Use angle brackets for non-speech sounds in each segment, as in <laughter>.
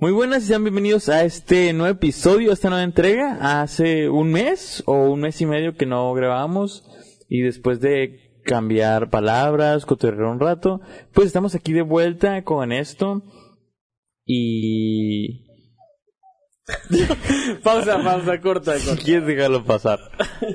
Muy buenas y sean bienvenidos a este nuevo episodio, a esta nueva entrega. Hace un mes o un mes y medio que no grabamos y después de cambiar palabras, cotorrear un rato, pues estamos aquí de vuelta con esto y... <laughs> pausa, pausa, corta, corta. ¿Quieres dejarlo pasar?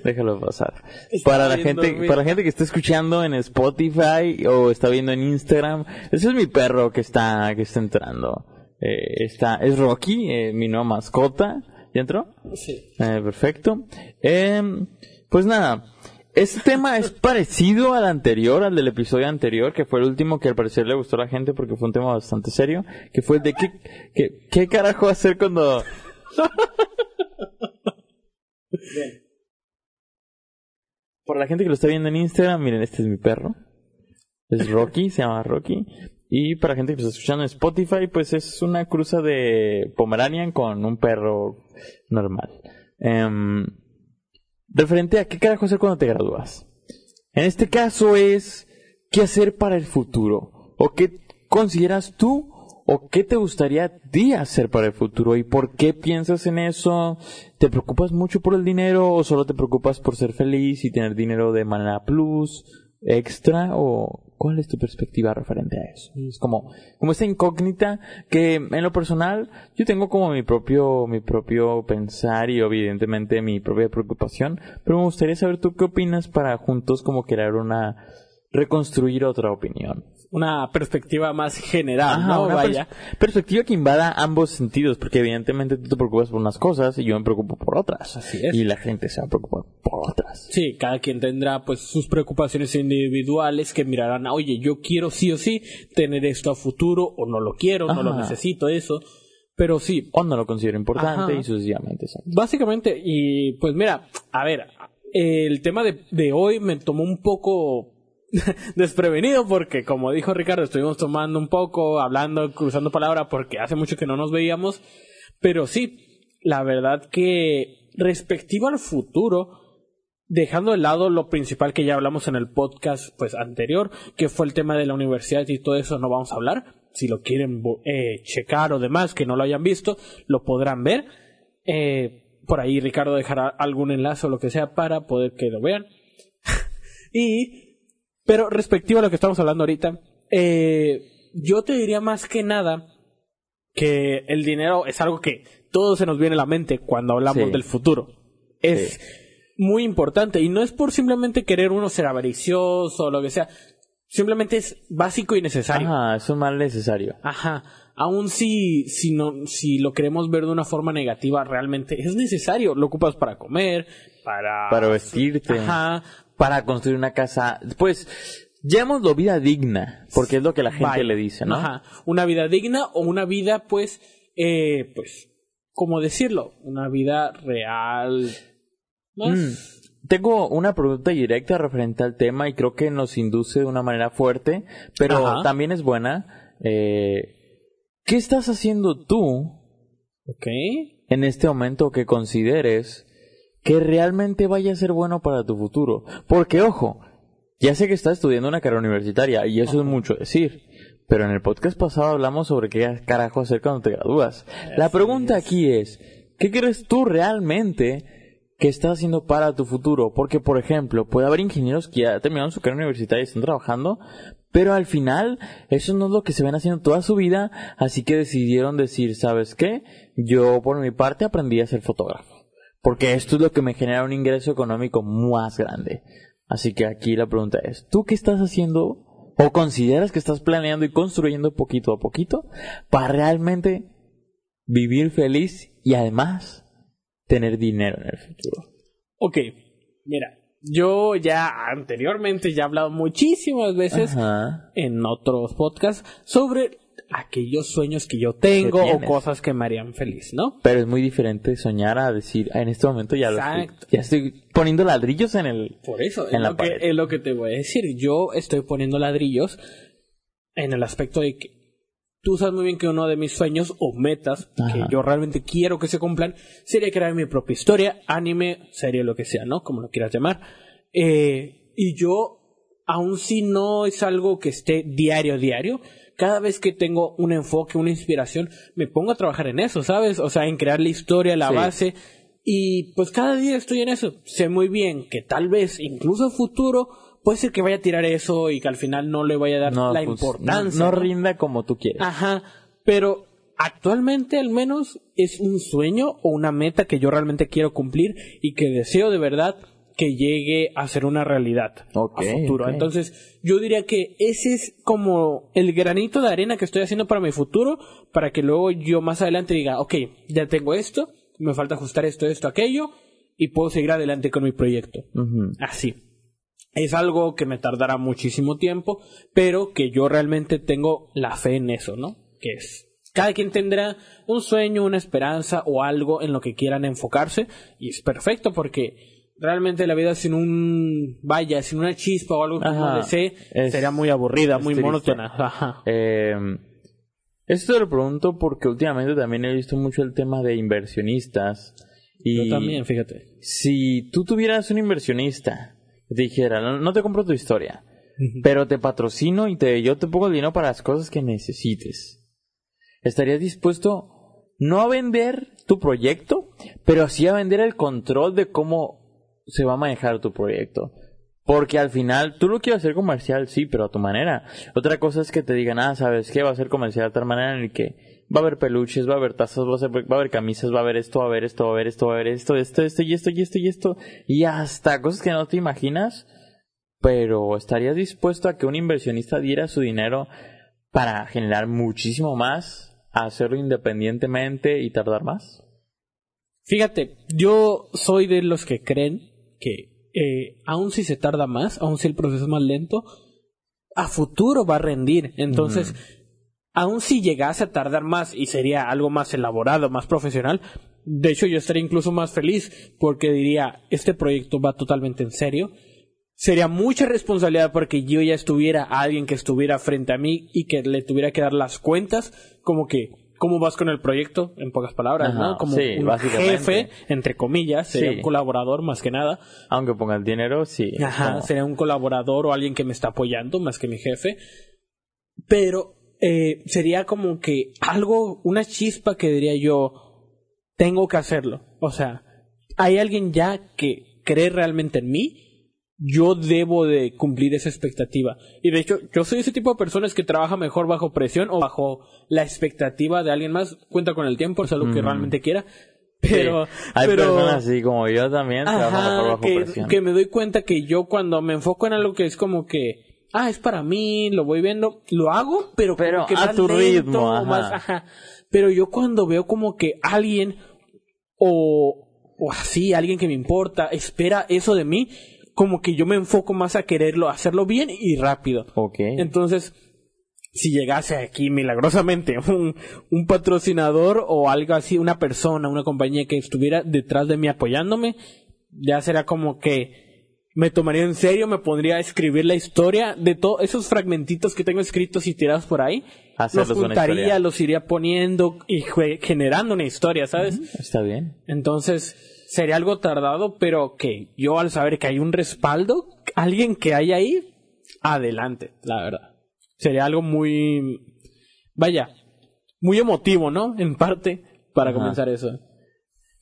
Déjalo pasar. <laughs> Para la gente, para la gente que está escuchando en Spotify o está viendo en Instagram, ese es mi perro que está, que está entrando. Eh, está, es Rocky, eh, mi nueva mascota. ¿Ya entró? Sí. Eh, perfecto. Pues nada, este tema es <laughs> parecido al anterior, al del episodio anterior, que fue el último que al parecer le gustó a la gente porque fue un tema bastante serio, que fue el de qué, qué, qué carajo hacer cuando... Por la gente que lo está viendo en Instagram, miren, este es mi perro. Es Rocky, se llama Rocky. Y para gente que está escuchando en Spotify, pues es una cruza de Pomeranian con un perro normal. Em, referente a qué carajo hacer cuando te gradúas. En este caso es qué hacer para el futuro. O qué consideras tú o qué te gustaría a ti hacer para el futuro y por qué piensas en eso. ¿Te preocupas mucho por el dinero o solo te preocupas por ser feliz y tener dinero de manera plus, extra o cuál es tu perspectiva referente a eso? Es como, como esta incógnita que en lo personal yo tengo como mi propio, mi propio pensar y evidentemente mi propia preocupación, pero me gustaría saber tú qué opinas para juntos como crear una, reconstruir otra opinión. Una perspectiva más general, Ajá, ¿no? una Vaya. pers- perspectiva que invada ambos sentidos, porque evidentemente tú te preocupas por unas cosas y yo me preocupo por otras. Así es. Y la gente se va a preocupar por otras. Sí, cada quien tendrá pues sus preocupaciones individuales que mirarán, oye, yo quiero sí o sí tener esto a futuro o no lo quiero, no lo necesito, eso. Pero sí, O no lo considero importante Ajá. y sucesivamente. exacto. básicamente, y pues mira, a ver, el tema de, de hoy me tomó un poco <laughs> desprevenido porque como dijo Ricardo, estuvimos tomando un poco, hablando, cruzando palabras porque hace mucho que no nos veíamos, pero sí, la verdad que respectivo al futuro, dejando de lado lo principal que ya hablamos en el podcast pues anterior, que fue el tema de la universidad y todo eso no vamos a hablar. Si lo quieren eh, checar o demás, que no lo hayan visto, lo podrán ver. Eh, por ahí Ricardo dejará algún enlace o lo que sea para poder que lo vean. <laughs> y, pero respectivo a lo que estamos hablando ahorita, eh, yo te diría más que nada que el dinero es algo que todo se nos viene a la mente cuando hablamos Sí. del futuro. Es muy importante y no es por simplemente querer uno ser avaricioso o lo que sea. Simplemente es básico y necesario. Ajá, es un mal necesario. Ajá. Aún si, si, no, si lo queremos ver de una forma negativa, realmente es necesario. Lo ocupas para comer, para... Para vestirte. Ajá. Para construir una casa. Pues, llamémoslo vida digna, porque es lo que la gente Vaya. le dice, ¿no? Ajá. Una vida digna o una vida, pues, eh, pues, ¿cómo decirlo? Una vida real. Mm. Tengo una pregunta directa referente al tema y creo que nos induce de una manera fuerte, pero Ajá. también es buena. Eh, ¿Qué estás haciendo tú Ok. en este momento que consideres que realmente vaya a ser bueno para tu futuro? Porque, ojo, ya sé que estás estudiando una carrera universitaria y eso es mucho decir. Pero en el podcast pasado hablamos sobre qué carajo hacer cuando te gradúas. La pregunta aquí es, ¿qué crees tú realmente que estás haciendo para tu futuro? Porque, por ejemplo, puede haber ingenieros que ya terminaron su carrera universitaria y están trabajando, pero al final eso no es lo que se ven haciendo toda su vida, así que decidieron decir, ¿sabes qué? Yo por mi parte aprendí a ser fotógrafo, porque esto es lo que me genera un ingreso económico más grande. Así que aquí la pregunta es, ¿tú qué estás haciendo o consideras que estás planeando y construyendo poquito a poquito para realmente vivir feliz y además tener dinero en el futuro? Ok. Mira, yo ya anteriormente ya he hablado muchísimas veces Ajá. en otros podcasts sobre aquellos sueños que yo tengo Que o cosas que me harían feliz, ¿no? Pero es muy diferente soñar a decir, "Ah, en este momento ya lo estoy, ya estoy poniendo ladrillos en el... Por eso, En es, la lo que, pared. es lo que te voy a decir. Yo estoy poniendo ladrillos en el aspecto de que tú sabes muy bien que uno de mis sueños o metas que Ajá. yo realmente quiero que se cumplan sería crear mi propia historia, anime, serie, lo que sea, ¿no? Como lo quieras llamar. Eh, y yo, aun si no es algo que esté diario, diario, cada vez que tengo un enfoque, una inspiración, me pongo a trabajar en eso, ¿sabes? O sea, en crear la historia, la Sí. base. Y pues cada día estoy en eso. Sé muy bien que tal vez, incluso futuro, puede ser que vaya a tirar eso y que al final no le vaya a dar No, la pues, importancia. No ¿no? rinda como tú quieres. Ajá, pero actualmente al menos es un sueño o una meta que yo realmente quiero cumplir y que deseo de verdad que llegue a ser una realidad a futuro. Entonces, yo diría que ese es como el granito de arena que estoy haciendo para mi futuro, para que luego yo más adelante diga, ok, ya tengo esto, me falta ajustar esto, esto, aquello, y puedo seguir adelante con mi proyecto. Así. Es algo que me tardará muchísimo tiempo, pero que yo realmente tengo la fe en eso, ¿no? Que es. Cada quien tendrá un sueño, una esperanza o algo en lo que quieran enfocarse y es perfecto porque realmente la vida sin un vaya, sin una chispa o algo que desee Es- sería muy aburrida, muy triste. monótona. Ajá. Eh, esto te lo pregunto porque últimamente también he visto mucho el tema de inversionistas. Y Yo también, fíjate. si tú tuvieras un inversionista que te dijera, no, no te compro tu historia, pero te patrocino y te, yo te pongo el dinero para las cosas que necesites. ¿Estarías dispuesto no a vender tu proyecto, pero sí a vender el control de cómo se va a manejar tu proyecto? Porque al final tú lo quieres hacer comercial, sí, pero a tu manera. Otra cosa es que te digan, ah, ¿sabes qué? Va a ser comercial de tal manera en el que va a haber peluches, va a haber tazas, va a, ser- va a haber camisas, va a haber esto, va a haber esto, va a haber esto, va a haber esto, esto, esto y esto y esto y esto. Y hasta cosas que no te imaginas. Pero ¿estarías dispuesto a que un inversionista diera su dinero para generar muchísimo más, hacerlo independientemente y tardar más? Fíjate, yo soy de los que creen que eh, aun si se tarda más, aun si el proceso es más lento, a futuro va a rendir. Entonces, aun si llegase a tardar más y sería algo más elaborado, más profesional, de hecho yo estaría incluso más feliz porque diría, este proyecto va totalmente en serio. Sería mucha responsabilidad porque yo ya estuviera alguien que estuviera frente a mí y que le tuviera que dar las cuentas, como que, ¿cómo vas con el proyecto? En pocas palabras, Ajá, ¿no? Como sí, un jefe, entre comillas, sería Sí. un colaborador más que nada. Aunque ponga el dinero, sí. Ajá, sería un colaborador o alguien que me está apoyando más que mi jefe. Pero eh, sería como que algo, una chispa que diría yo, tengo que hacerlo. O sea, hay alguien ya que cree realmente en mí. Yo debo de cumplir esa expectativa. Y de hecho, yo soy ese tipo de personas que trabaja mejor bajo presión o bajo la expectativa de alguien más. Cuenta con el tiempo, es algo que Ujú. realmente quiera. Pero, Sí, hay pero- personas así como yo también, trabajan mejor Ajá, bajo que, presión. que me doy cuenta que yo cuando me enfoco en algo que es como que, ah, es para mí, lo voy viendo, lo hago, pero, como que a más tu lento, ritmo, ajá. más, ajá. Pero yo cuando veo como que alguien o, o así, alguien que me importa, espera eso de mí, como que yo me enfoco más a quererlo, hacerlo bien y rápido. Ok. Entonces, si llegase aquí milagrosamente <laughs> un, un patrocinador o algo así, una persona, una compañía que estuviera detrás de mí apoyándome, ya será como que me tomaría en serio, me pondría a escribir la historia de todos esos fragmentitos que tengo escritos y tirados por ahí. Hacerlos los juntaría, historia. los iría poniendo y generando una historia, ¿sabes? Está bien. Entonces, sería algo tardado, pero que yo al saber que hay un respaldo, alguien que hay ahí, adelante, la verdad. Sería algo muy, vaya, muy emotivo, ¿no? En parte, para Ajá. comenzar eso.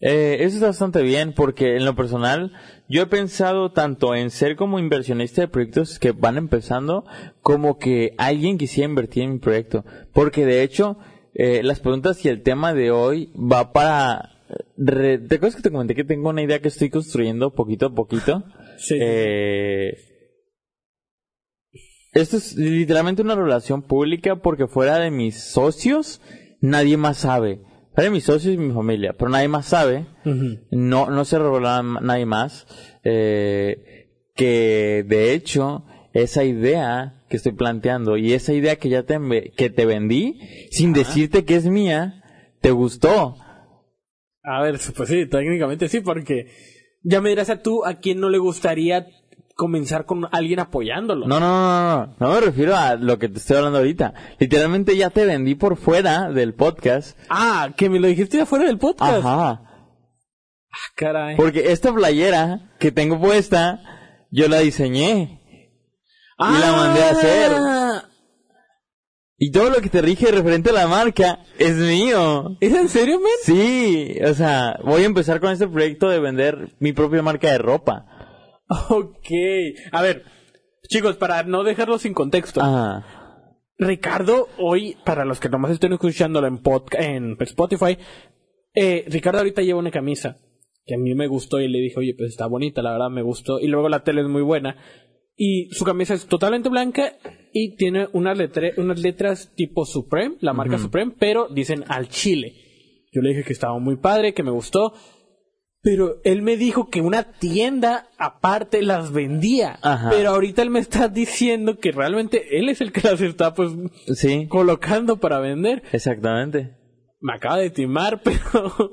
Eh, eso está bastante bien porque en lo personal yo he pensado tanto en ser como inversionista de proyectos que van empezando como que alguien quisiera invertir en mi proyecto. Porque de hecho eh, las preguntas y el tema de hoy va para... re- ¿Te acuerdas que te comenté que tengo una idea que estoy construyendo poquito a poquito? <laughs> Sí. Eh, esto es literalmente una relación pública porque fuera de mis socios nadie más sabe. Fuera de mis socios y mi familia, pero nadie más sabe. No, no se reveló a nadie más. eh, que de hecho, esa idea que estoy planteando y esa idea que ya te, que te vendí, sin decirte que es mía, te gustó. A ver, <laughs> pues sí, técnicamente sí, porque ya me dirás a tú a quién no le gustaría comenzar con alguien apoyándolo. No, no, no, no, no me refiero a lo que te estoy hablando ahorita. Literalmente ya te vendí por fuera del podcast. Ah, que me lo dijiste afuera del podcast. Ajá. Ah, caray. Porque esta playera que tengo puesta, yo la diseñé. y la mandé a hacer. Y todo lo que te rige referente a la marca es mío. ¿Es en serio, men? Sí, o sea, voy a empezar con este proyecto de vender mi propia marca de ropa. Ok. A ver, chicos, para no dejarlo sin contexto. Ajá. Ricardo, hoy, para los que nomás estén escuchándolo en, en Spotify, eh, Ricardo ahorita lleva una camisa que a mí me gustó y le dije, oye, pues está bonita, la verdad me gustó. Y luego la tele es muy buena. Y su camisa es totalmente blanca y tiene unas, letre- unas letras tipo Supreme, la marca Supreme, pero dicen al chile. Yo le dije que estaba muy padre, que me gustó. Pero él me dijo que una tienda aparte las vendía. Ajá. Pero ahorita él me está diciendo que realmente él es el que las está pues Sí, colocando para vender. exactamente. Me acaba de timar, <laughs> pero,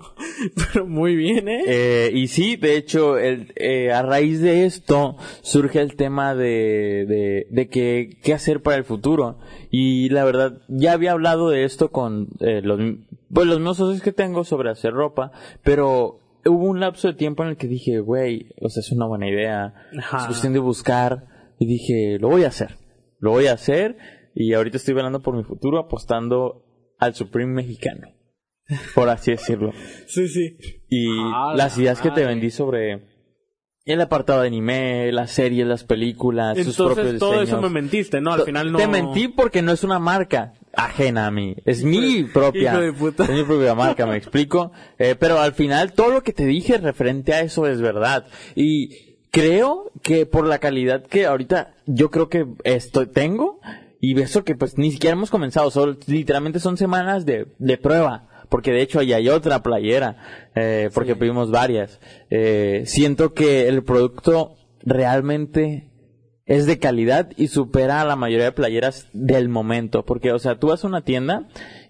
pero muy bien, ¿eh? Eh, y sí, de hecho, el, eh, a raíz de esto surge el tema de, de, de que, qué hacer para el futuro. Y la verdad, ya había hablado de esto con eh, los, pues, los mismos socios que tengo sobre hacer ropa, pero hubo un lapso de tiempo en el que dije, güey, o sea, es una buena idea. Ajá. Es cuestión de buscar. Y dije, lo voy a hacer. Lo voy a hacer. Y ahorita estoy velando por mi futuro apostando al Supreme mexicano. Por así decirlo. Sí, sí. Y Ah, las la ideas que te vendí sobre el apartado de anime, las series, las películas, sus propios todo eso me mentiste, ¿no? Al final no. Te mentí porque no es una marca ajena a mí. Es mi propia. hijo de puta. Es mi propia marca, me explico. <laughs> Eh, pero al final todo lo que te dije referente a eso es verdad. Y creo que por la calidad que ahorita yo creo que estoy, tengo, y eso que pues ni siquiera hemos comenzado, solo, literalmente son semanas de, de prueba. Porque de hecho ahí hay otra playera, eh, porque pedimos varias. Eh, siento que el producto realmente es de calidad y supera a la mayoría de playeras del momento. Porque, o sea, tú vas a una tienda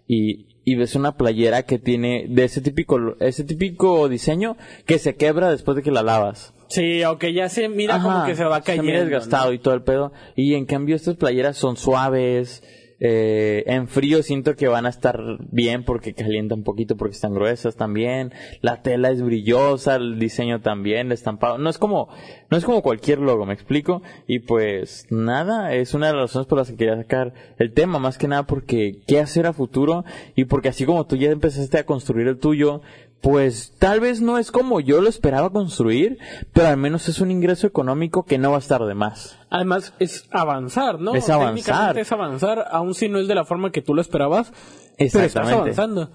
y, y ves una playera que tiene de ese típico, ese típico diseño que se quebra después de que la lavas. Sí, aunque ya se mira Ajá, como que se va cayendo. mira desgastado ¿no? y todo el pedo. Y en cambio estas playeras son suaves. Eh, en frío siento que van a estar bien porque calientan un poquito porque están gruesas también. La tela es brillosa, el diseño también, el estampado. No es como, no es como cualquier logo, me explico. Y pues nada, es una de las razones por las que quería sacar el tema, más que nada porque qué hacer a futuro y porque así como tú ya empezaste a construir el tuyo, pues tal vez no es como yo lo esperaba construir, pero al menos es un ingreso económico que no va a estar de más. Además, es avanzar, ¿no? Es avanzar. Técnicamente es avanzar, aun si no es de la forma que tú lo esperabas. Pero estás avanzando.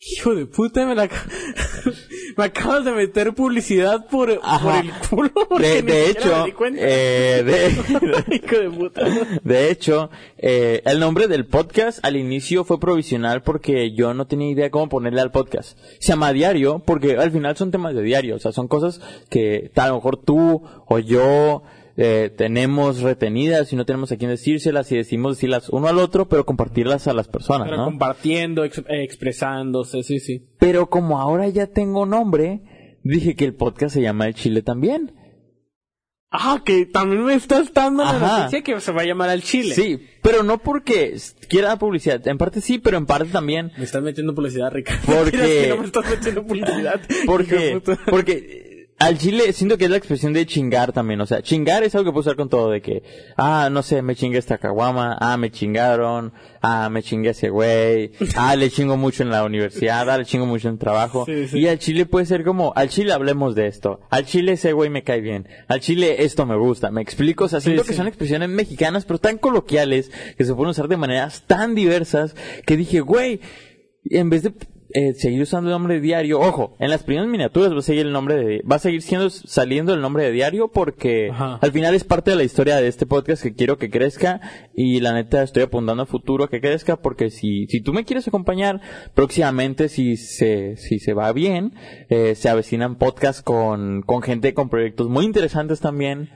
Hijo de puta, me la... <laughs> me acabas de meter publicidad por, por el culo. porque De, ni de hecho, me di cuenta. eh, de, <laughs> Hijo de puta. de hecho, eh, el nombre del podcast al inicio fue provisional porque yo no tenía idea cómo ponerle al podcast. Se llama diario porque al final son temas de diario, o sea, son cosas que a lo mejor tú o yo eh, tenemos retenidas y no tenemos a quién decírselas y decimos decirlas uno al otro, pero compartirlas a las personas, Pero ¿no? compartiendo, ex- eh, expresándose, sí, sí. Pero como ahora ya tengo nombre, dije que el podcast se llama El Chile también. Ah, que también me estás dando la noticia que se va a llamar al Chile. Sí, pero no porque quiera publicidad. En parte sí, pero en parte también Me estás metiendo publicidad, Ricardo. Porque- <laughs> no me estás metiendo publicidad. <laughs> Porque porque al chile siento que es la expresión de chingar también. O sea, chingar es algo que puedo usar con todo. De que, ah, no sé, me chingué esta caguama. Ah, me chingaron. Ah, me chingué ese güey. Ah, le chingo mucho en la universidad. Ah, le chingo mucho en el trabajo. Sí, sí. Y al chile puede ser como, al chile hablemos de esto. Al chile ese güey me cae bien. Al chile esto me gusta. ¿Me explico? O sea, siento que son expresiones mexicanas, pero tan coloquiales que se pueden usar de maneras tan diversas que dije, güey, en vez de eh, seguir usando el nombre de diario, ojo, en las primeras miniaturas va a seguir el nombre de, va a seguir siendo saliendo el nombre de diario porque Ajá. al final es parte de la historia de este podcast que quiero que crezca y la neta estoy apuntando a futuro a que crezca porque si, si tú me quieres acompañar próximamente, si se, si se va bien, eh, se avecinan podcasts con, con gente con proyectos muy interesantes también.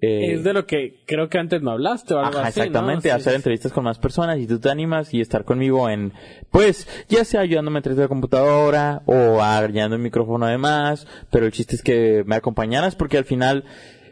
Eh, Es de lo que creo que antes me hablaste o algo Ajá, así, exactamente, ¿no? Sí, hacer sí, entrevistas con más personas y tú te animas y estar conmigo en, pues, ya sea ayudándome a entrevistar la computadora o agregando el micrófono además, pero el chiste es que me acompañaras porque al final,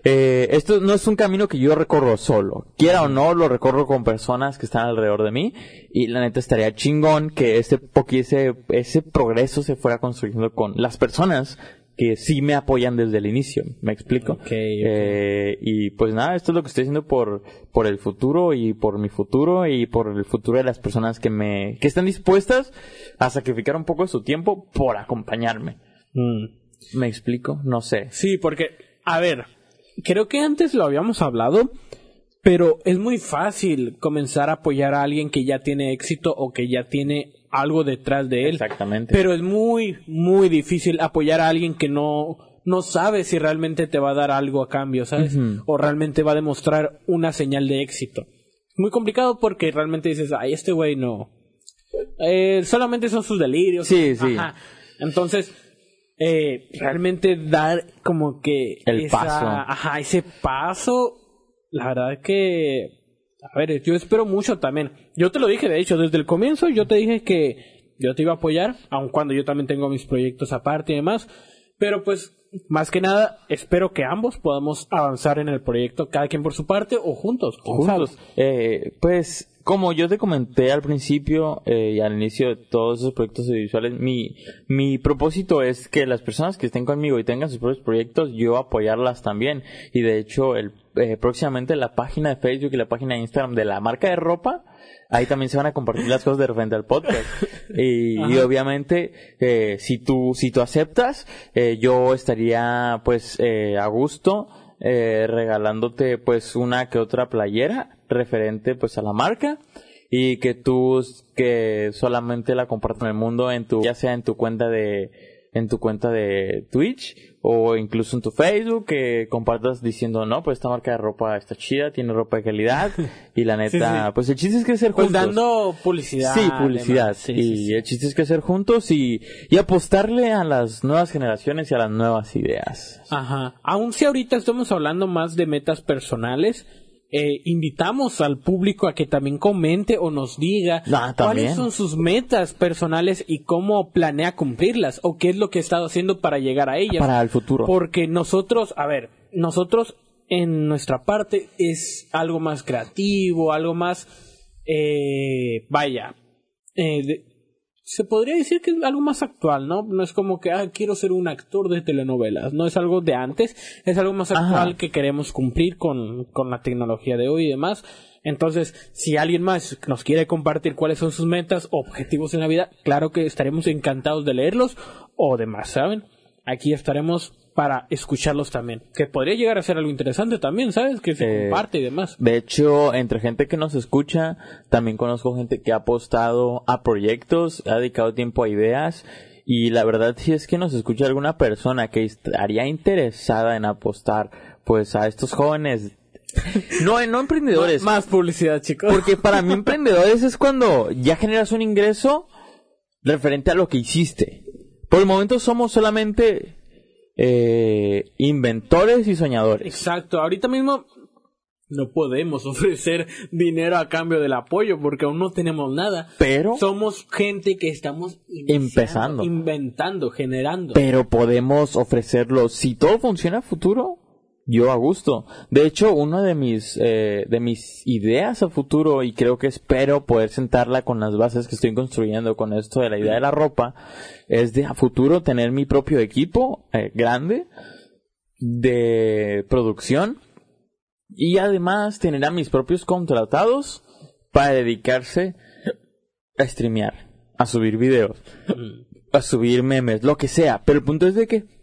eh, esto no es un camino que yo recorro solo. Quiera o no, lo recorro con personas que están alrededor de mí y la neta estaría chingón que ese, ese, ese progreso se fuera construyendo con las personas que sí me apoyan desde el inicio, ¿me explico? Ok, ok. Eh, y pues nada, esto es lo que estoy haciendo por, por el futuro y por mi futuro y por el futuro de las personas que me, que están dispuestas a sacrificar un poco de su tiempo por acompañarme. Mm. ¿Me explico? No sé. Sí, porque, a ver, creo que antes lo habíamos hablado, pero es muy fácil comenzar a apoyar a alguien que ya tiene éxito o que ya tiene algo detrás de él. Exactamente. Pero es muy, muy difícil apoyar a alguien que no, no sabe si realmente te va a dar algo a cambio, ¿sabes? O realmente va a demostrar una señal de éxito. Muy complicado porque realmente dices, ay, este güey no. Eh, solamente son sus delirios. Sí, sí. Ajá. Entonces, eh, realmente dar como que El esa- paso. Ajá, ese paso, la verdad que, a ver, yo espero mucho también. Yo te lo dije, de hecho, desde el comienzo yo te dije que yo te iba a apoyar, aun cuando yo también tengo mis proyectos aparte y demás. Pero pues, más que nada, espero que ambos podamos avanzar en el proyecto, cada quien por su parte o juntos. Juntos. Eh, pues, como yo te comenté al principio eh, y al inicio de todos esos proyectos audiovisuales, mi, mi propósito es que las personas que estén conmigo y tengan sus propios proyectos, yo apoyarlas también. Y de hecho, el, eh, próximamente la página de Facebook y la página de Instagram de la marca de ropa, ahí también se van a compartir las cosas de repente al podcast. <laughs> Y, y obviamente, eh, si tú, si tú aceptas, eh, yo estaría pues eh, a gusto eh, regalándote pues una que otra playera referente pues a la marca y que tú que solamente la compartas en el mundo en tu ya sea en tu cuenta de en tu cuenta de Twitch o incluso en tu Facebook que compartas diciendo no pues esta marca de ropa está chida tiene ropa de calidad <laughs> y la neta Sí, sí. pues el chiste es crecer Pues juntos dando publicidad. Sí, publicidad. Sí, y sí, sí. el chiste es crecer juntos y, y apostarle a las nuevas generaciones y a las nuevas ideas. Ajá. Aun si ahorita estamos hablando más de metas personales, eh, invitamos al público a que también comente o nos diga Ah, cuáles son sus metas personales y cómo planea cumplirlas o qué es lo que ha estado haciendo para llegar a ellas. Para el futuro. Porque nosotros, a ver, nosotros en nuestra parte es algo más creativo, algo más, eh, vaya, eh, de- se podría decir que es algo más actual, ¿no? No es como que, ah, quiero ser un actor de telenovelas, no es algo de antes, es algo más Ajá. actual que queremos cumplir con, con la tecnología de hoy y demás. Entonces, si alguien más nos quiere compartir cuáles son sus metas, objetivos en la vida, claro que estaremos encantados de leerlos o demás, ¿saben? Aquí estaremos para escucharlos también. Que podría llegar a ser algo interesante también, ¿sabes? Que se Eh, comparte y demás. De hecho, entre gente que nos escucha, también conozco gente que ha apostado a proyectos, ha dedicado tiempo a ideas. Y la verdad, si es que nos escucha alguna persona que estaría interesada en apostar, pues a estos jóvenes, <laughs> no, no emprendedores, Más publicidad, chicos. Porque para mí emprendedores es cuando ya generas un ingreso referente a lo que hiciste. Por el momento somos solamente eh, inventores y soñadores. Exacto, ahorita mismo no podemos <laughs> ofrecer dinero a cambio del apoyo porque aún no tenemos nada. Pero, Somos gente que estamos Empezando. inventando, generando. pero podemos ofrecerlo. Si todo funciona a futuro, yo a gusto. De hecho, una de mis, eh, de mis ideas a futuro, y creo que espero poder sentarla con las bases que estoy construyendo con esto de la idea de la ropa, es de a futuro tener mi propio equipo eh, grande de producción y además tener a mis propios contratados para dedicarse a streamear, a subir videos, a subir memes, lo que sea. Pero el punto es de que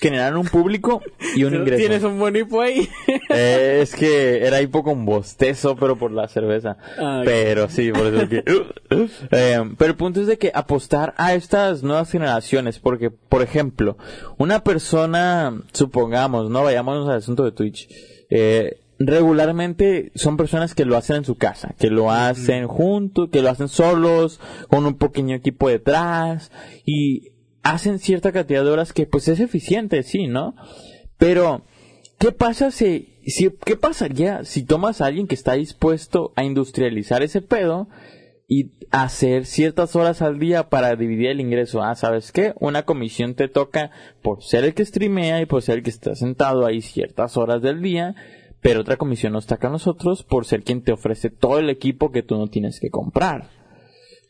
generar un público y un ingreso. ¿Tienes un buen hipo ahí? <laughs> Eh, es que era hipo con bostezo, pero por la cerveza. Ah, pero sí, por eso que... <laughs> Eh, pero el punto es de que apostar a estas nuevas generaciones, porque, por ejemplo, una persona, supongamos, no vayamos al asunto de Twitch, eh, regularmente son personas que lo hacen en su casa, que lo hacen juntos, que lo hacen solos, con un pequeño equipo detrás, y hacen cierta cantidad de horas que pues es eficiente, sí, ¿no? Pero, ¿qué pasa si, si, qué pasaría si tomas a alguien que está dispuesto a industrializar ese pedo y hacer ciertas horas al día para dividir el ingreso? Ah, ¿sabes qué? Una comisión te toca por ser el que streamea y por ser el que está sentado ahí ciertas horas del día, pero otra comisión nos toca a nosotros por ser quien te ofrece todo el equipo que tú no tienes que comprar.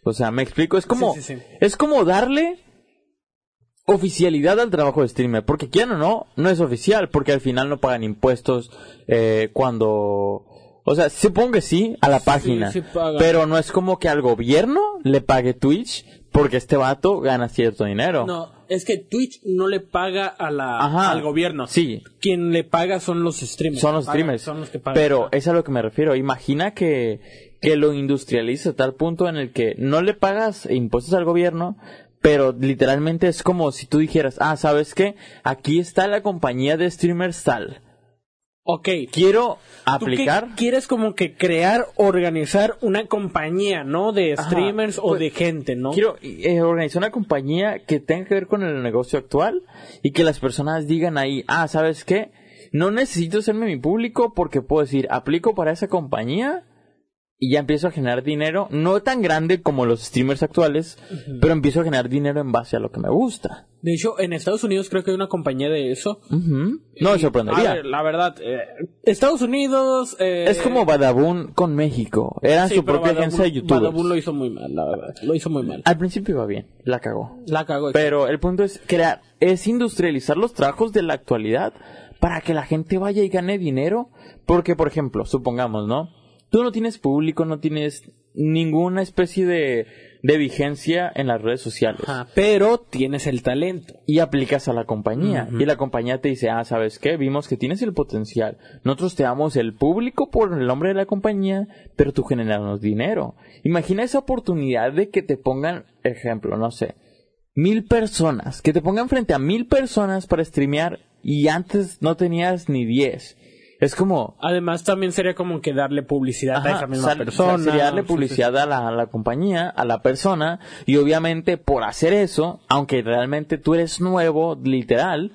O sea, me explico, es como, Sí, sí, sí. es como darle oficialidad al trabajo de streamer. Porque quieran o no, no es oficial, porque al final no pagan impuestos eh, cuando... O sea, supongo que sí, a la página. sí pero no es como que al gobierno le pague Twitch porque este vato gana cierto dinero. No, es que Twitch no le paga a la, Ajá. al gobierno. Sí. Quien le paga son los streamers. Son los Pagan- streamers. Son los que pagan. Pero es a lo que me refiero. Imagina que, que lo industrializa a tal punto en el que no le pagas impuestos al gobierno, pero literalmente es como si tú dijeras, ah, ¿sabes qué? Aquí está la compañía de streamers tal. Ok. Quiero ¿Tú qué aplicar. quieres como que crear, organizar una compañía, ¿no? De Ajá. streamers o Pues, de gente, ¿no? Quiero eh, organizar una compañía que tenga que ver con el negocio actual y que las personas digan ahí, ah, ¿sabes qué? No necesito hacerme mi público porque puedo decir, aplico para esa compañía y ya empiezo a generar dinero, no tan grande como los streamers actuales, pero empiezo a generar dinero en base a lo que me gusta. De hecho, en Estados Unidos creo que hay una compañía de eso. No me sorprendería. a ver, la verdad, eh, Estados Unidos... eh, es como Badabun con México. Era sí, su propia Badabun- agencia de youtubers. Badabun lo hizo muy mal, la verdad. Lo hizo muy mal. Al principio iba bien, la cagó. La cagó. Pero el punto es crear, es industrializar los trabajos de la actualidad para que la gente vaya y gane dinero. Porque, por ejemplo, supongamos, ¿no? Tú no tienes público, no tienes ninguna especie de, de vigencia en las redes sociales. Ajá, pero tienes el talento. Y aplicas a la compañía. Y la compañía te dice, ah, ¿sabes qué? Vimos que tienes el potencial. Nosotros te damos el público por el nombre de la compañía, pero tú generas dinero. Imagina esa oportunidad de que te pongan, ejemplo, no sé, mil personas, que te pongan frente a mil personas para streamear y antes no tenías ni diez. Es como, Además, también sería como que darle publicidad a esa misma sal- persona. sería darle Sí, publicidad a la, a la compañía, a la persona, y obviamente por hacer eso, aunque realmente tú eres nuevo, literal,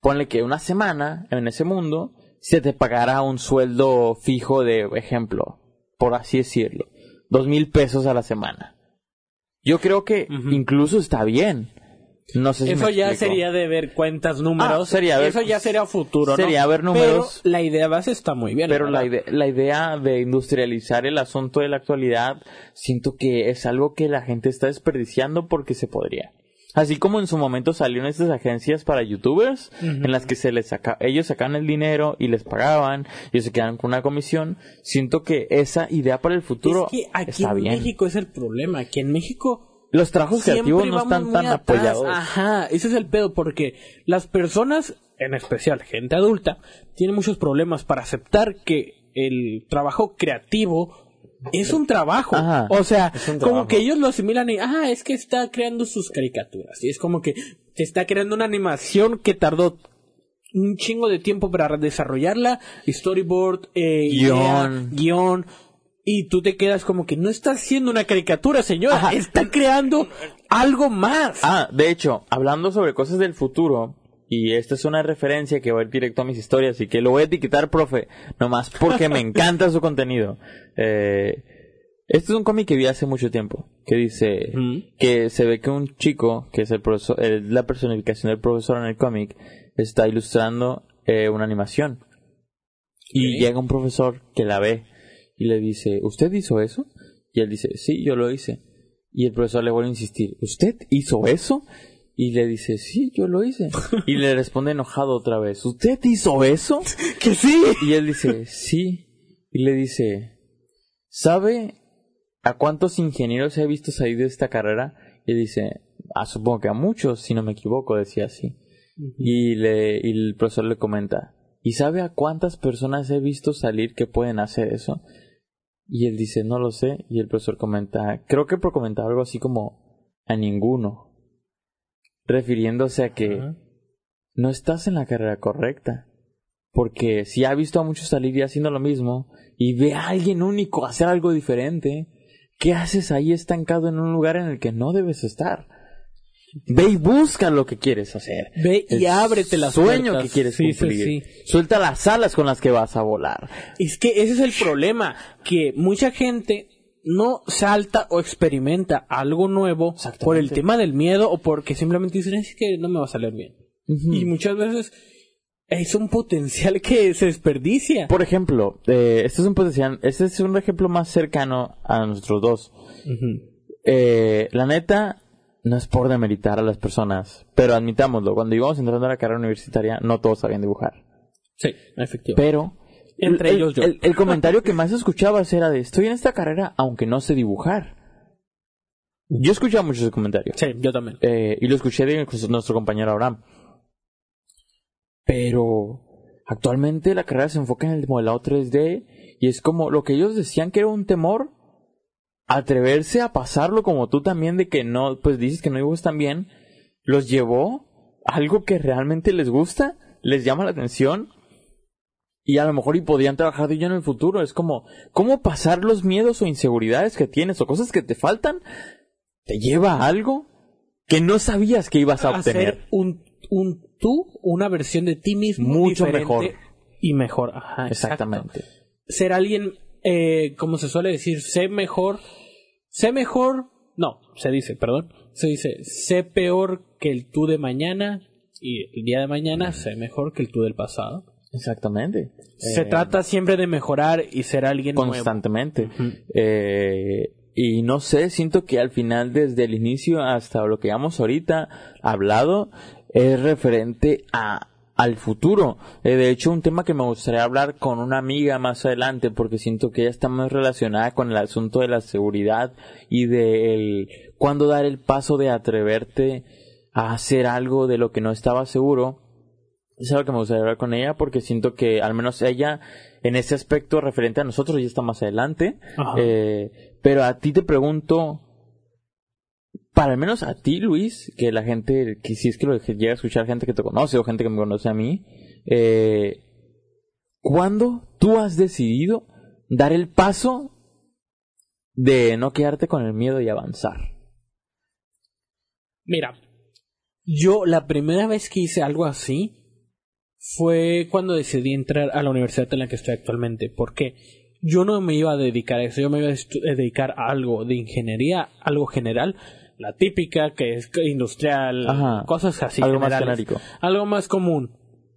ponle que una semana en ese mundo, se te pagará un sueldo fijo de, ejemplo, por así decirlo, dos mil pesos a la semana. Yo creo que incluso está bien. No sé si Eso me ya explico. sería de ver cuentas, números. Ah, sería ver- Eso ya sería futuro, ¿no? sería ver números. Pero la idea base está muy bien. Pero la, verdad. ide- la idea de industrializar el asunto de la actualidad, siento que es algo que la gente está desperdiciando porque se podría. Así como en su momento salieron estas agencias para youtubers, en las que se les saca, ellos sacaban el dinero y les pagaban, y se quedaban con una comisión, siento que esa idea para el futuro es que aquí está en bien. México es el problema. Aquí en México Los trabajos creativos no están tan atrás. apoyados. Ajá, ese es el pedo, porque las personas, en especial gente adulta, tienen muchos problemas para aceptar que el trabajo creativo es un trabajo. Ajá, o sea, como trabajo. que ellos lo asimilan y, ah, es que está creando sus caricaturas. Y es como que te está creando una animación que tardó un chingo de tiempo para desarrollarla, storyboard, eh, idea, Guión. Y tú te quedas como que no está haciendo una caricatura, señora, Ajá. está creando algo más. Ah, de hecho, hablando sobre cosas del futuro, y esta es una referencia que va a ir directo a mis historias y que lo voy a etiquetar, profe, nomás porque me <laughs> encanta su contenido. Eh, este es un cómic que vi hace mucho tiempo, que dice Ujú. que se ve que un chico, que es el profesor, eh, la personificación del profesor en el cómic, está ilustrando eh, una animación. Y llega un profesor que la ve y le dice, ¿usted hizo eso? Y él dice, sí, yo lo hice. Y el profesor le vuelve a insistir, ¿usted hizo eso? Y le dice, sí, yo lo hice. <laughs> Y le responde enojado otra vez, ¿usted hizo eso? <laughs> que sí. Y él dice, sí. Y le dice, ¿sabe a cuántos ingenieros he visto salir de esta carrera? Y dice, ah, supongo que a muchos, si no me equivoco, decía así. Y, le, y el profesor le comenta, ¿y sabe a cuántas personas he visto salir que pueden hacer eso? Y él dice, no lo sé. Y el profesor comenta, creo que por comentar algo así como, a ninguno. Refiriéndose a que no estás en la carrera correcta. Porque si ha visto a muchos salir y haciendo lo mismo, y ve a alguien único hacer algo diferente, ¿qué haces ahí estancado en un lugar en el que no debes estar? Ve y busca lo que quieres hacer. Ve y El ábrete las sueño puertas. que quieres Sí, cumplir. sí. Suelta las alas con las que vas a volar. Es que ese es el problema, que mucha gente no salta o experimenta algo nuevo por el tema del miedo o porque simplemente dicen, es que no me va a salir bien. Y muchas veces es un potencial que se desperdicia. Por ejemplo, eh, este es un potencial, este es un ejemplo más cercano a nosotros dos. Eh, la neta, no es por demeritar a las personas, pero admitámoslo, cuando íbamos entrando a la carrera universitaria, no todos sabían dibujar. Sí, efectivamente. Pero Entre el, ellos yo. El, el comentario que más escuchabas era de estoy en esta carrera aunque no sé dibujar. Yo escuchaba mucho ese comentario. Sí, yo también. Eh, y lo escuché de nuestro compañero Abraham. Pero actualmente la carrera se enfoca en el modelado 3D y es como lo que ellos decían que era un temor, atreverse a pasarlo como tú también de que no, pues dices que no dibujas tan bien, los llevó a algo que realmente les gusta, les llama la atención y a lo mejor y podían trabajar de ello en el futuro. Es como, ¿cómo pasar los miedos o inseguridades que tienes o cosas que te faltan? Te lleva a algo que no sabías que ibas a obtener. Hacer un, un tú, una versión de ti mismo. Mucho mejor. Y mejor. Ajá, exacto. Exactamente. Ser alguien, eh, como se suele decir, sé mejor. Sé mejor. No, se dice, perdón. Se dice, sé peor que el tú de mañana. Y el día de mañana, sé mejor que el tú del pasado. Exactamente. Se Eh, trata siempre de mejorar y ser alguien nuevo. constantemente. Eh, y no sé, siento que al final, desde el inicio hasta lo que hemos ahorita hablado, es referente a al futuro. Eh, de hecho, un tema que me gustaría hablar con una amiga más adelante, porque siento que ella está más relacionada con el asunto de la seguridad y de cuándo dar el paso de atreverte a hacer algo de lo que no estaba seguro. Es algo que me gustaría hablar con ella porque siento que al menos ella en ese aspecto referente a nosotros ya está más adelante. Eh, pero a ti te pregunto, para al menos a ti, Luis, que la gente, que si es que lo llega a escuchar gente que te conoce o gente que me conoce a mí, eh, ¿cuándo tú has decidido dar el paso de no quedarte con el miedo y avanzar? Mira, yo la primera vez que hice algo así fue cuando decidí entrar a la universidad en la que estoy actualmente. ¿Por qué? Yo no me iba a dedicar a eso, yo me iba a dedicar a algo de ingeniería, algo general, la típica que es industrial, Ajá. cosas así. Algo más generales. genérico. Algo más común.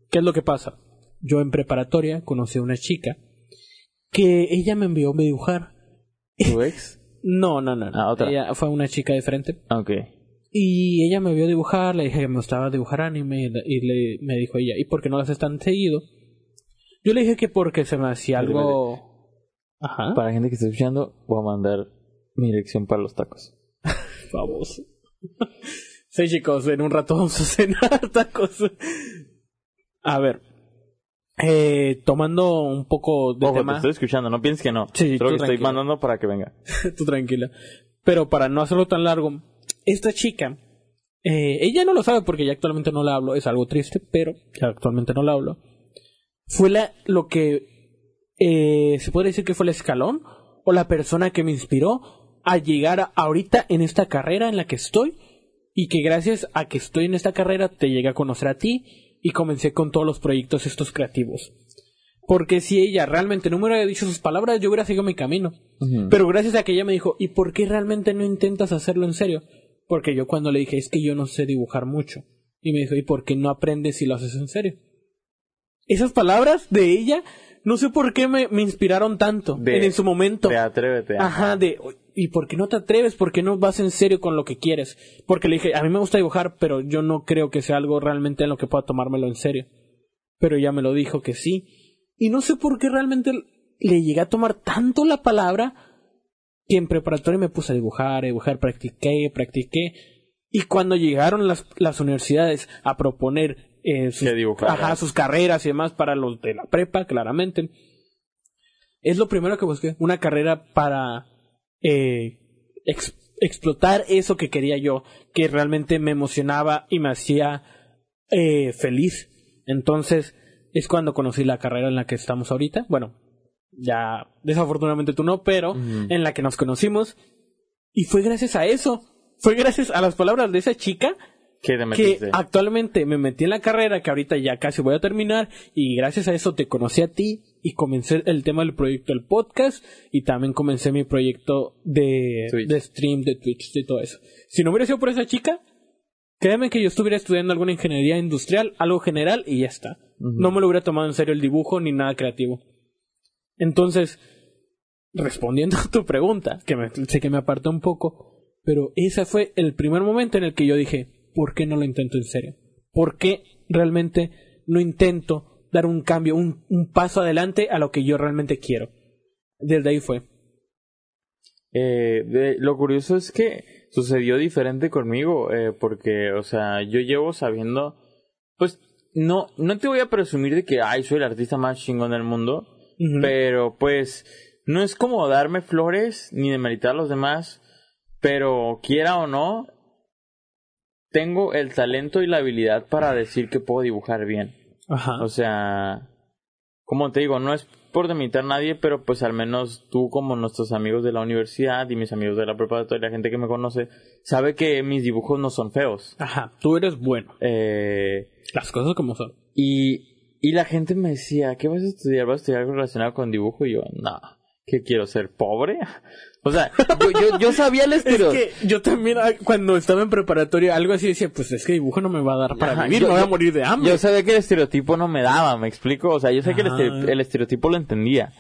¿Qué es lo que pasa? Yo en preparatoria conocí a una chica que ella me envió a dibujar. ¿Tu <laughs> ex? No, no, no. no. Ah, otra. Ella fue una chica diferente. Ok. Y ella me vio dibujar, le dije que me gustaba dibujar anime y, le- me dijo ella, ¿y por qué no lo haces tan seguido? Yo le dije que porque se me hacía algo... Ajá. Para la gente que está escuchando, voy a mandar mi dirección para los tacos. Vamos. <laughs> sí, chicos, en un rato vamos a cenar <laughs> tacos. A ver. Eh, tomando un poco de Ojo, te estoy escuchando, no pienses que no. Sí, Creo tú que estoy mandando para que venga. <laughs> tú tranquila. Pero para no hacerlo tan largo, esta chica, eh, ella no lo sabe porque ya actualmente no la hablo, es algo triste, pero ya actualmente no la hablo. Fue la, lo que eh, se puede decir que fue el escalón o la persona que me inspiró a llegar ahorita en esta carrera en la que estoy y que gracias a que estoy en esta carrera te llegué a conocer a ti y comencé con todos los proyectos estos creativos. Porque si ella realmente no me hubiera dicho sus palabras, yo hubiera seguido mi camino. Pero gracias a que ella me dijo, ¿y por qué realmente no intentas hacerlo en serio? Porque yo cuando le dije, es que yo no sé dibujar mucho. Y me dijo, ¿y por qué no aprendes si lo haces en serio? Esas palabras de ella, no sé por qué me, me inspiraron tanto De- en, en su momento. De atrévete. Ajá, de, ¿y por qué no te atreves? ¿Por qué no vas en serio con lo que quieres? Porque le dije, a mí me gusta dibujar, pero yo no creo que sea algo realmente en lo que pueda tomármelo en serio. Pero ella me lo dijo que sí. Y no sé por qué realmente le llegué a tomar tanto la palabra que en preparatoria me puse a dibujar, a dibujar, practiqué, practiqué. Y cuando llegaron las, las universidades a proponer eh, sus, ajá, sus carreras y demás para los de la prepa, claramente, es lo primero que busqué, una carrera para eh, ex- explotar eso que quería yo, que realmente me emocionaba y me hacía eh, feliz. Entonces es cuando conocí la carrera en la que estamos ahorita. Bueno, ya desafortunadamente tú no, pero en la que nos conocimos. Y fue gracias a eso. Fue gracias a las palabras de esa chica ¿Qué te que actualmente me metí en la carrera, que ahorita ya casi voy a terminar, y gracias a eso te conocí a ti y comencé el tema del proyecto del podcast y también comencé mi proyecto de, Twitch. de stream, de Twitch, de todo eso. Si no hubiera sido por esa chica, créeme que yo estuviera estudiando alguna ingeniería industrial, algo general y ya está. No me lo hubiera tomado en serio el dibujo ni nada creativo. Entonces, respondiendo <laughs> a tu pregunta, que me, sé que me aparté un poco, Pero ese fue el primer momento en el que yo dije, ¿por qué no lo intento en serio? ¿Por qué realmente no intento dar un cambio, un, un paso adelante a lo que yo realmente quiero? Desde ahí fue. Eh, de, lo curioso es que sucedió diferente conmigo, eh, porque, o sea, yo llevo sabiendo, pues, no, no te voy a presumir de que, ay, soy el artista más chingón del mundo, pero, pues, no es como darme flores ni demeritar a los demás, pero quiera o no, tengo el talento y la habilidad para decir que puedo dibujar bien. Ajá. O sea, como te digo, no es por demeritar a nadie, pero pues al menos tú como nuestros amigos de la universidad y mis amigos de la preparatoria, la gente que me conoce, sabe que mis dibujos no son feos. Ajá. Tú eres bueno. Eh, Las cosas como son. y, y la gente me decía, ¿qué vas a estudiar? ¿Vas a estudiar algo relacionado con dibujo? Y yo, no, ¿qué quiero ser pobre? O sea, yo, yo, yo sabía el <laughs> Es estereotipo. que yo también, ah, cuando estaba en preparatoria, algo así decía, pues es que dibujo no me va a dar para Ajá, vivir, yo- me voy a morir de hambre. Yo sabía que el estereotipo no me daba, me explico. O sea, yo sé que el, estere- el estereotipo lo entendía.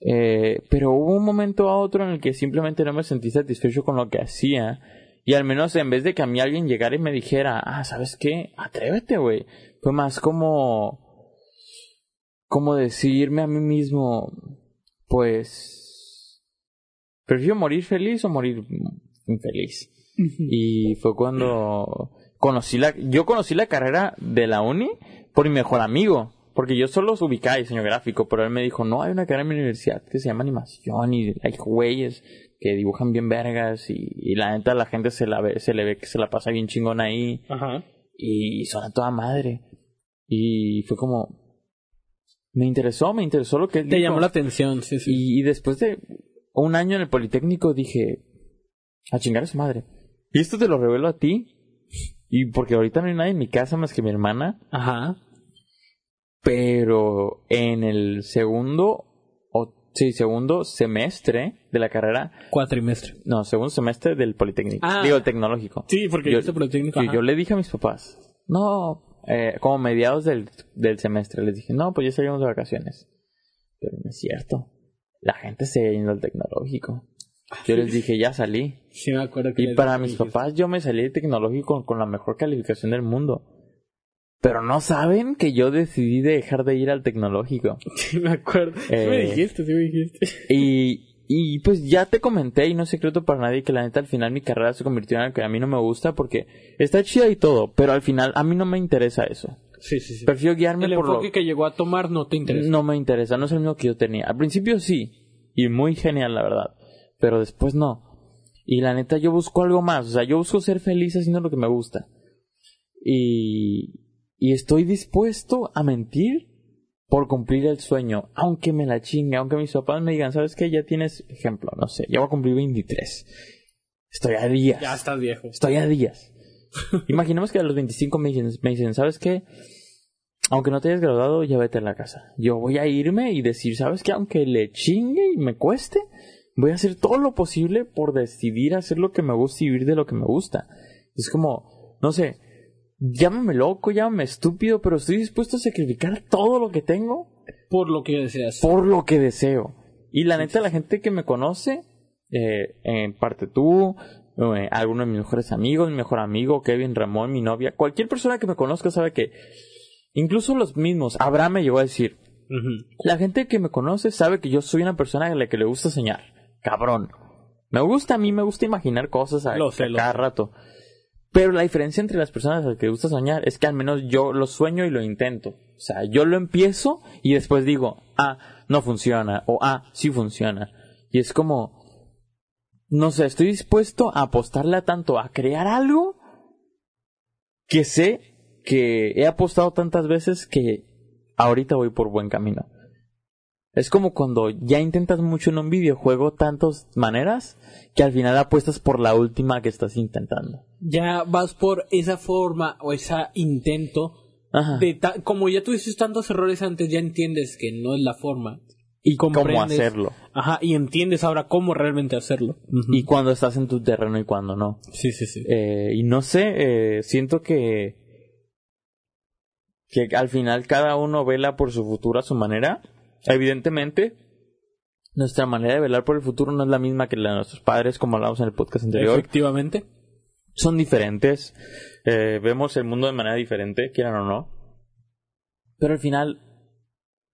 Eh, pero hubo un momento a otro en el que simplemente no me sentí satisfecho con lo que hacía. Y al menos en vez de que a mí alguien llegara y me dijera, ah, ¿sabes qué? Atrévete, güey. Fue más como. Como decirme a mí mismo, pues. Prefiero morir feliz o morir infeliz. Y fue cuando conocí la, yo conocí la carrera de la uni por mi mejor amigo. Porque yo solo los ubicaba diseño gráfico, pero él me dijo, no, hay una carrera en mi universidad que se llama animación y hay güeyes que dibujan bien vergas y, y la neta la gente se la ve, se le ve que se la pasa bien chingón ahí Ajá. y son a toda madre. Y fue como, me interesó, me interesó lo que él Te dijo. llamó la atención, sí, sí. Y, y después de un año en el Politécnico dije, a chingar a su madre. Y esto te lo revelo a ti. Y porque ahorita no hay nadie en mi casa más que mi hermana. Ajá. Pero en el segundo, o sí, segundo semestre de la carrera, Cuatrimestre. no, segundo semestre del Politécnico. Ah. Digo, el tecnológico. Sí, porque Yo- yo hice Politécnico. Y ajá. yo le dije a mis papás, no, eh, como mediados del, del semestre, les dije, no, pues ya salimos de vacaciones. Pero no es cierto. La gente se yendo al tecnológico. Yo les dije, ya salí. Sí, me acuerdo que Y para mis dijiste. papás yo me salí de tecnológico con, con la mejor calificación del mundo. Pero no saben que yo decidí dejar de ir al tecnológico. <laughs> Sí, me acuerdo. Sí me Eh, dijiste, sí me dijiste. <laughs> Y, y pues ya te comenté, y no es secreto para nadie, que la neta al final mi carrera se convirtió en algo que a mí no me gusta porque está chida y todo, pero al final a mí no me interesa eso. Sí, sí, sí. Prefiero guiarme El por lo enfoque que llegó a tomar no te interesa. No me interesa, no es el mismo que yo tenía. Al principio sí, y muy genial la verdad, pero después no. Y la neta yo busco algo más, o sea, yo busco ser feliz haciendo lo que me gusta. Y, y estoy dispuesto a mentir por cumplir el sueño, aunque me la chingue, aunque mis papás me digan, ¿sabes qué? Ya tienes, ejemplo, no sé, ya voy a cumplir 23. Estoy a días. Ya estás viejo. Estoy a días. <laughs> Imaginemos que a los 25 me dicen, me dicen, ¿sabes qué? Aunque no te hayas graduado, ya vete a la casa. Yo voy a irme y decir, ¿sabes qué? Aunque le chingue y me cueste, voy a hacer todo lo posible por decidir hacer lo que me gusta y vivir de lo que me gusta. Es como, no sé, llámame loco, llámame estúpido, pero estoy dispuesto a sacrificar todo lo que tengo Por lo que deseas. por lo que deseo. Y la neta, la gente que me conoce, eh, en parte tú, eh, alguno de mis mejores amigos, mi mejor amigo, Kevin, Ramón, mi novia, cualquier persona que me conozca sabe que, incluso los mismos, Abraham me llegó a decir, la gente que me conoce sabe que yo soy una persona a la que le gusta soñar. Cabrón. Me gusta a mí, me gusta imaginar cosas a, Lo sé, a lo cada rato. Pero la diferencia entre las personas a las que le gusta soñar es que al menos yo lo sueño y lo intento. O sea, yo lo empiezo y después digo, ah, no funciona, o ah, sí funciona. Y es como, no sé, estoy dispuesto a apostarle a tanto a crear algo que sé que he apostado tantas veces que ahorita voy por buen camino. Es como cuando ya intentas mucho en un videojuego tantas maneras que al final apuestas por la última que estás intentando. Ya vas por esa forma o ese intento Ajá. de como ya tuviste tantos errores antes, ya entiendes que no es la forma. Y cómo hacerlo. Ajá, y entiendes ahora cómo realmente hacerlo. Y cuando estás en tu terreno y cuando no. sí, sí, sí. Eh, y no sé, eh, siento que que al final cada uno vela por su futuro a su manera. Evidentemente, nuestra manera de velar por el futuro no es la misma que la de nuestros padres, como hablamos en el podcast anterior. Efectivamente. Son diferentes, eh, vemos el mundo de manera diferente, quieran o no. Pero al final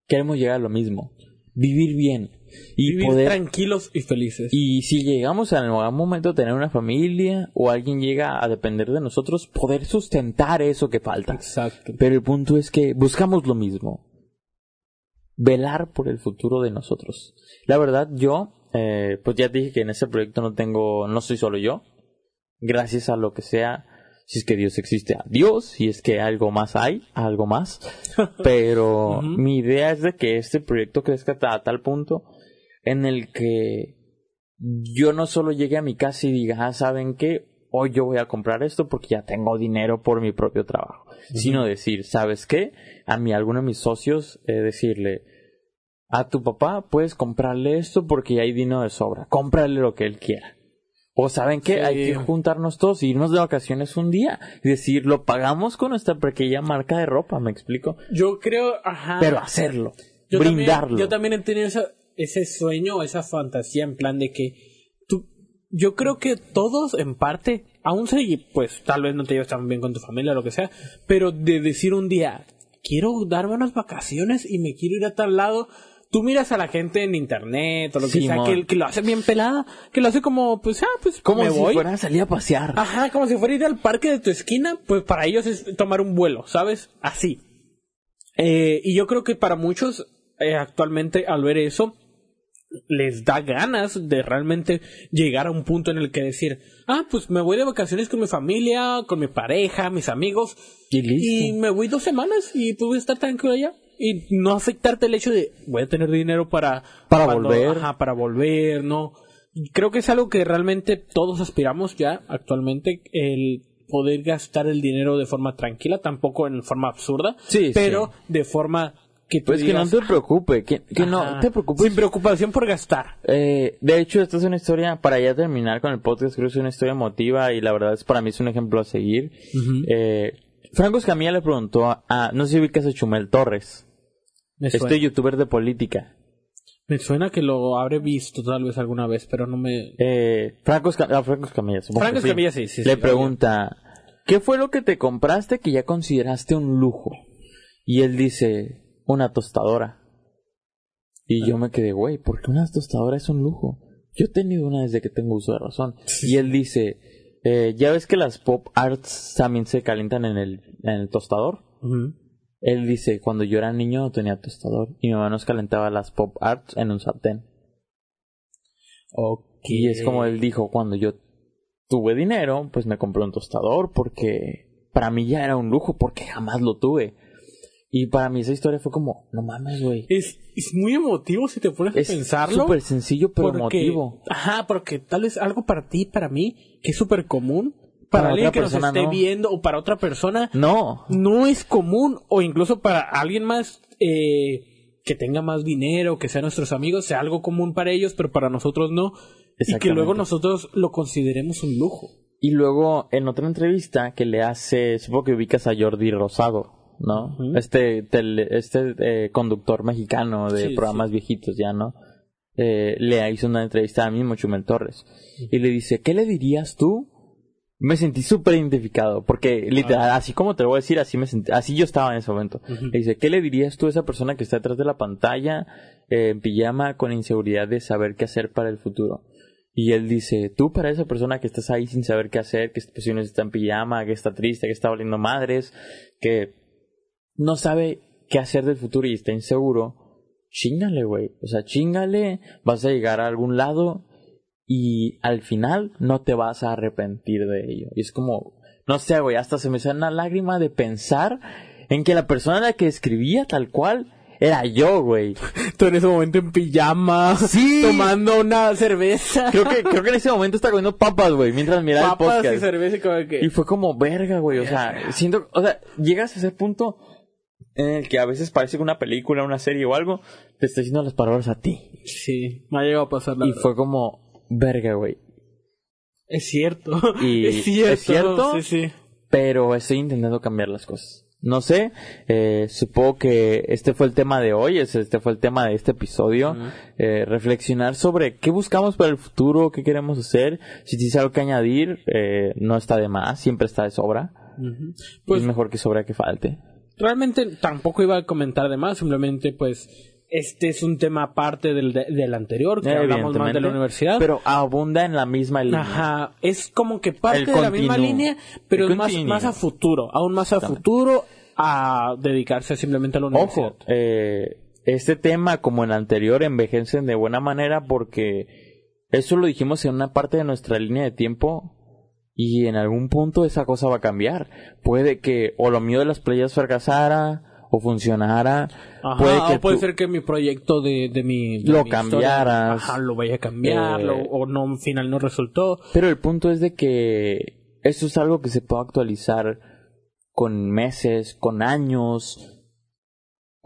queremos llegar a lo mismo, vivir bien y Vivir poder tranquilos y felices. y si llegamos en algún momento a tener una familia o alguien llega a depender de nosotros, poder sustentar eso que falta. Exacto. Pero el punto es que buscamos lo mismo. Velar por el futuro de nosotros. La verdad, yo, eh, pues ya te dije que en ese proyecto no tengo, no soy solo yo. Gracias a lo que sea, si es que Dios existe, a Dios, si es que algo más hay, algo más. <laughs> Pero mi idea es de que este proyecto crezca a tal punto en el que yo no solo llegue a mi casa y diga, ah, ¿saben qué? Hoy yo voy a comprar esto porque ya tengo dinero por mi propio trabajo. Sino decir, ¿sabes qué? A mí, a alguno de mis socios, eh, decirle, a tu papá puedes comprarle esto porque ya hay dinero de sobra. Cómprale lo que él quiera. O saben Sí. hay que juntarnos todos y irnos de vacaciones un día. Y decir, lo pagamos con nuestra pequeña marca de ropa, ¿me explico? Yo creo, ajá. Pero hacerlo. yo brindarlo. También, yo también he tenido esa- ese sueño, esa fantasía en plan de que tú, yo creo que todos en parte, aún si pues tal vez no te llevas tan bien con tu familia o lo que sea, pero de decir un día, quiero darme unas vacaciones y me quiero ir a tal lado. Tú miras a la gente en internet o lo que sea, que, que lo hace bien pelada, que lo hace como, pues, ah, pues, Como me si voy. fuera a salir a pasear. Ajá, como si fuera ir al parque de tu esquina, pues para ellos es tomar un vuelo, ¿sabes? Así. Eh, y yo creo que para muchos eh, actualmente al ver eso les da ganas de realmente llegar a un punto en el que decir, ah, pues me voy de vacaciones con mi familia, con mi pareja, mis amigos, Y listo. y me voy dos semanas y pues voy a estar tranquilo allá. Y no afectarte el hecho de voy a tener dinero para... Para cuando- volver. Ajá, para volver, ¿no? Creo que es algo que realmente todos aspiramos ya actualmente, el poder gastar el dinero de forma tranquila, tampoco en forma absurda, Sí, pero de forma que tú Pues que no digas, te preocupe, que, que no te preocupes. Sin preocupación por gastar. Eh, de hecho, esta es una historia, para ya terminar con el podcast, creo que es una historia emotiva y la verdad es para mí es un ejemplo a seguir. Eh, Franco Escamilla le preguntó a, a- no sé si ubicas a Chumel Torres, Me suena, este youtuber de política. me suena que lo habré visto tal vez alguna vez, pero no me... Eh, Franco, Esca- ah, Franco Escamilla, supongo Franco sí. Escamilla sí, sí, sí, Le pregunta, ¿qué fue lo que te compraste que ya consideraste un lujo? Y él dice, una tostadora. Y yo me quedé, güey, ¿por qué una tostadora es un lujo? Yo he tenido una desde que tengo uso de razón. Y él dice, eh, ¿ya ves que las pop arts también se calientan en el, en el tostador? Él dice, cuando yo era niño no tenía tostador y mi mamá nos calentaba las pop arts en un sartén. Ok. Y es como él dijo, cuando yo tuve dinero, pues me compré un tostador porque para mí ya era un lujo porque jamás lo tuve. Y para mí esa historia fue como, no mames, güey. Es, es muy emotivo si te pones Es a pensarlo. súper sencillo pero porque- emotivo. Ajá, porque tal vez algo para ti, para mí, que es súper común, para, Para alguien que nos esté no. viendo o para otra persona, No, no es común, o incluso para alguien más eh, que tenga más dinero, que sean nuestros amigos, sea algo común para ellos, pero para nosotros no. Y que luego nosotros lo consideremos un lujo. Y luego en otra entrevista que le hace, supongo que ubicas a Jordi Rosado, ¿no? Este tele- este eh, conductor mexicano de Sí, programas viejitos ya, ¿no? Eh, le hizo una entrevista a mismo Chumel Torres y le dice, ¿qué le dirías tú? Me sentí súper identificado porque literal, así como te lo voy a decir, así me sentí, así yo estaba en ese momento. Le dice, ¿qué le dirías tú a esa persona que está detrás de la pantalla eh, en pijama con inseguridad de saber qué hacer para el futuro? Y él dice, tú para esa persona que estás ahí sin saber qué hacer, que posiblemente está en pijama, que está triste, que está valiendo madres, que no sabe qué hacer del futuro y está inseguro, chingale, güey. O sea, chingale, vas a llegar a algún lado y al final no te vas a arrepentir de ello. Y es como, no sé, güey, hasta se me sale una lágrima de pensar en que la persona a la que escribía tal cual era yo, güey. <laughs> Tú en ese momento en pijama, Sí. tomando una cerveza. <laughs> Creo que, creo que en ese momento estaba comiendo papas, güey, mientras miraba el podcast. y cerveza y como que... Y fue como verga, güey. O sea, siento, o sea, llegas a ese punto en el que a veces parece que una película, una serie o algo, te está diciendo las palabras a ti. Sí, me ha llegado a pasar la Y verdad. fue como, verga, güey. Es cierto. <laughs> Y- es cierto. ¿es cierto? Sí, sí. Pero estoy intentando cambiar las cosas. no sé, eh, supongo que este fue el tema de hoy, este fue el tema de este episodio, eh, reflexionar sobre qué buscamos para el futuro, qué queremos hacer, si tienes algo que añadir, eh, no está de más, siempre está de sobra, pues es mejor que sobra que falte. Realmente tampoco iba a comentar de más, simplemente pues este es un tema aparte del, del anterior, que hablamos más de la universidad. Pero abunda en la misma línea. Ajá, es como que parte de la misma línea, pero es más, más a futuro, aún más a futuro, a dedicarse simplemente a la universidad. Ojo, eh, este tema, como en el anterior, envejecen de buena manera porque eso lo dijimos en una parte de nuestra línea de tiempo y en algún punto esa cosa va a cambiar. Puede que o lo mío de las playas fracasara o funcionara. puede que o puede ser que mi proyecto de, de mi... lo cambiaras. ajá, lo vaya a cambiar, eh, o no, al final no resultó. Pero el punto es de que eso es algo que se puede actualizar con meses, con años.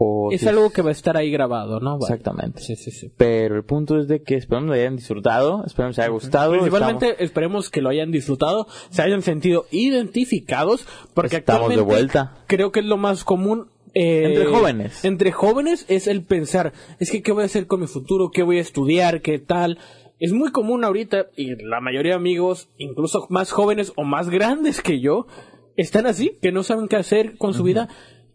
O es algo que va a estar ahí grabado, ¿no? Exactamente. Sí, sí, sí. Pero el punto es de que esperemos lo hayan disfrutado, esperemos que haya gustado. Principalmente esperemos que lo hayan disfrutado, se hayan sentido identificados, porque estamos de vuelta. Creo que es lo más común eh, entre jóvenes. Entre jóvenes es el pensar, es que qué voy a hacer con mi futuro, qué voy a estudiar, qué tal. Es muy común ahorita, y la mayoría de amigos, incluso más jóvenes o más grandes que yo, están así, que no saben qué hacer con su vida.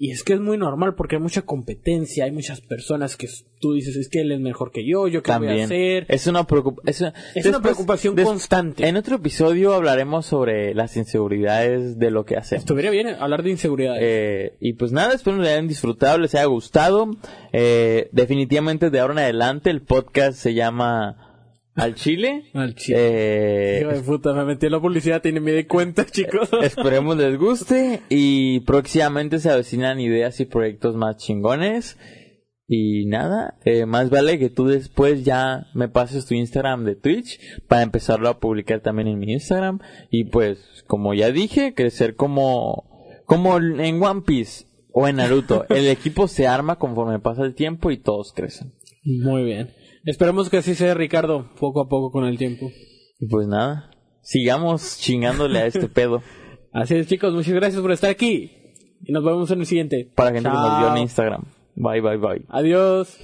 Y es que es muy normal porque hay mucha competencia, hay muchas personas que tú dices, es que él es mejor que yo, yo qué voy a hacer. Es una, es una, preocupación constante. En otro episodio hablaremos sobre las inseguridades de lo que hacemos. Estuviera bien hablar de inseguridades. Eh, y pues nada, espero que les hayan disfrutado, les haya gustado. Eh, definitivamente de ahora en adelante el podcast se llama al Chile. Al Chile. Eh, puta, me metí en la publicidad, tiene me de cuenta, <laughs> chicos. Esperemos les guste y próximamente se avecinan ideas y proyectos más chingones. Y nada, eh, más vale que tú después ya me pases tu Instagram de Twitch para empezarlo a publicar también en mi Instagram. Y pues, como ya dije, crecer como, como en One Piece o en Naruto. <laughs> el equipo se arma conforme pasa el tiempo y todos crecen. Muy bien. Esperemos que así sea, Ricardo, poco a poco con el tiempo. Pues nada, sigamos chingándole a este <laughs> pedo. Así es, chicos, muchas gracias por estar aquí. Y nos vemos en el siguiente. Para gente que nos vio en Instagram. Bye, bye, bye. Adiós.